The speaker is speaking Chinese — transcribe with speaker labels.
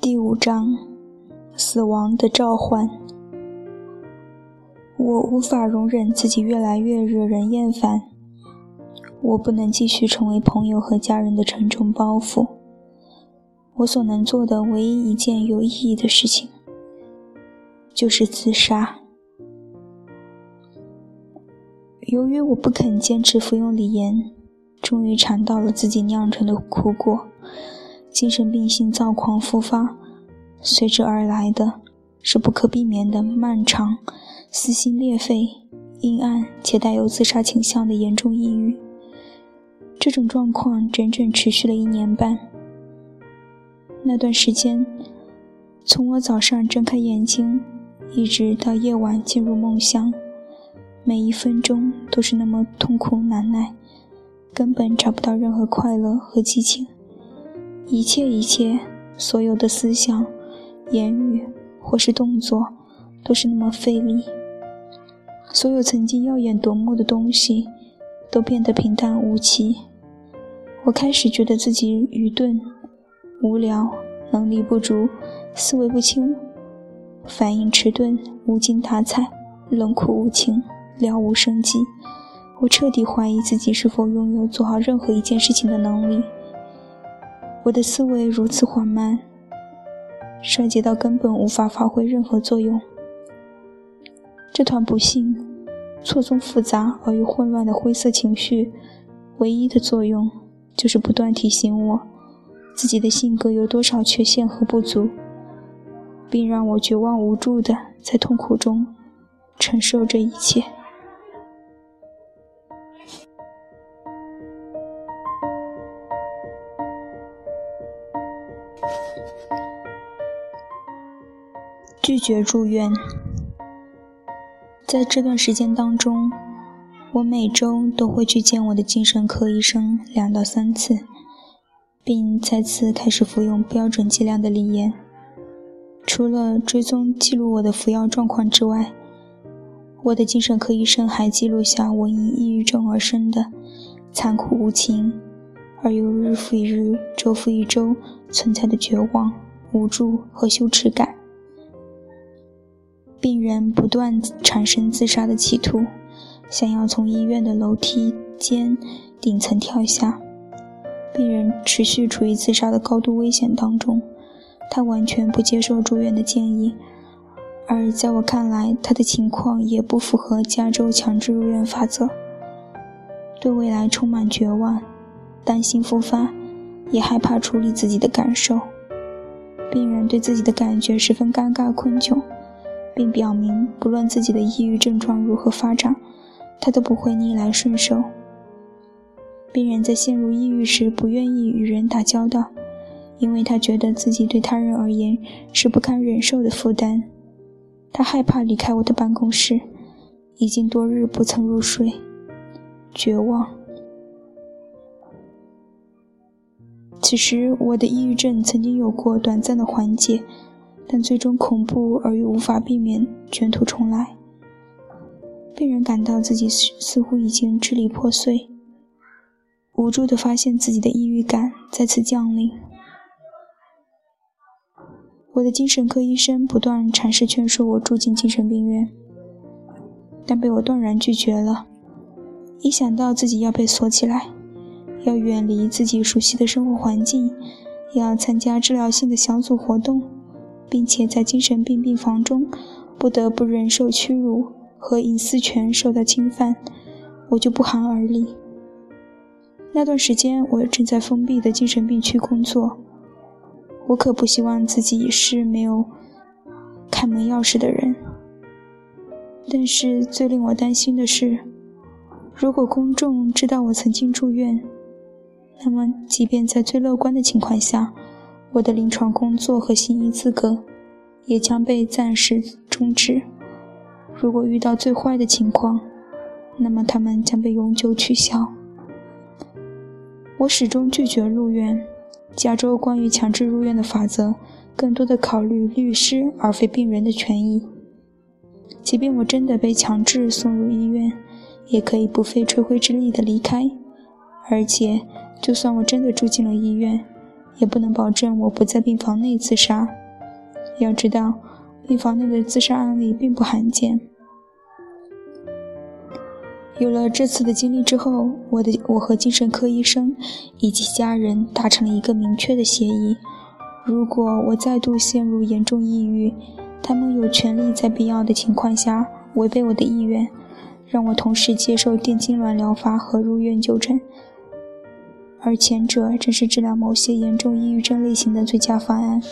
Speaker 1: 第五章：死亡的召唤。我无法容忍自己越来越惹人厌烦，我不能继续成为朋友和家人的沉重包袱。我所能做的唯一一件有意义的事情，就是自杀。由于我不肯坚持服用锂盐。终于尝到了自己酿成的苦果，精神病性躁狂复发，随之而来的是不可避免的漫长、撕心裂肺、阴暗且带有自杀倾向的严重抑郁。这种状况整整持续了一年半。那段时间，从我早上睁开眼睛，一直到夜晚进入梦乡，每一分钟都是那么痛苦难耐。根本找不到任何快乐和激情，一切一切，所有的思想、言语或是动作，都是那么费力。所有曾经耀眼夺目的东西，都变得平淡无奇。我开始觉得自己愚钝、无聊、能力不足、思维不清、反应迟钝、无精打采、冷酷无情、了无生机。我彻底怀疑自己是否拥有做好任何一件事情的能力。我的思维如此缓慢，衰竭到根本无法发挥任何作用。这团不幸、错综复杂而又混乱的灰色情绪，唯一的作用就是不断提醒我自己的性格有多少缺陷和不足，并让我绝望无助的在痛苦中承受这一切。拒绝住院。在这段时间当中，我每周都会去见我的精神科医生两到三次，并再次开始服用标准剂量的锂盐。除了追踪记录我的服药状况之外，我的精神科医生还记录下我因抑郁症而生的残酷无情而又日复一日、周复一周存在的绝望、无助和羞耻感。病人不断产生自杀的企图，想要从医院的楼梯间顶层跳下。病人持续处于自杀的高度危险当中，他完全不接受住院的建议。而在我看来，他的情况也不符合加州强制入院法则。对未来充满绝望，担心复发，也害怕处理自己的感受。病人对自己的感觉十分尴尬困窘。并表明，不论自己的抑郁症状如何发展，他都不会逆来顺受。病人在陷入抑郁时，不愿意与人打交道，因为他觉得自己对他人而言是不堪忍受的负担。他害怕离开我的办公室，已经多日不曾入睡，绝望。其实，我的抑郁症曾经有过短暂的缓解。但最终恐怖而又无法避免卷土重来。病人感到自己似乎已经支离破碎，无助地发现自己的抑郁感再次降临。我的精神科医生不断尝试劝说我住进精神病院，但被我断然拒绝了。一想到自己要被锁起来，要远离自己熟悉的生活环境，要参加治疗性的小组活动。并且在精神病病房中不得不忍受屈辱和隐私权受到侵犯，我就不寒而栗。那段时间，我正在封闭的精神病区工作，我可不希望自己是没有开门钥匙的人。但是最令我担心的是，如果公众知道我曾经住院，那么即便在最乐观的情况下，我的临床工作和行医资格也将被暂时终止。如果遇到最坏的情况，那么他们将被永久取消。我始终拒绝入院。加州关于强制入院的法则更多的考虑律师而非病人的权益。即便我真的被强制送入医院，也可以不费吹灰之力的离开，而且就算我真的住进了医院，也不能保证我不在病房内自杀。要知道，病房内的自杀案例并不罕见。有了这次的经历之后，我的我和精神科医生以及家人达成了一个明确的协议：如果我再度陷入严重抑郁，他们有权利在必要的情况下违背我的意愿，让我同时接受电痉挛疗法和入院就诊。而前者正是治疗某些严重抑郁症类型的最佳方案。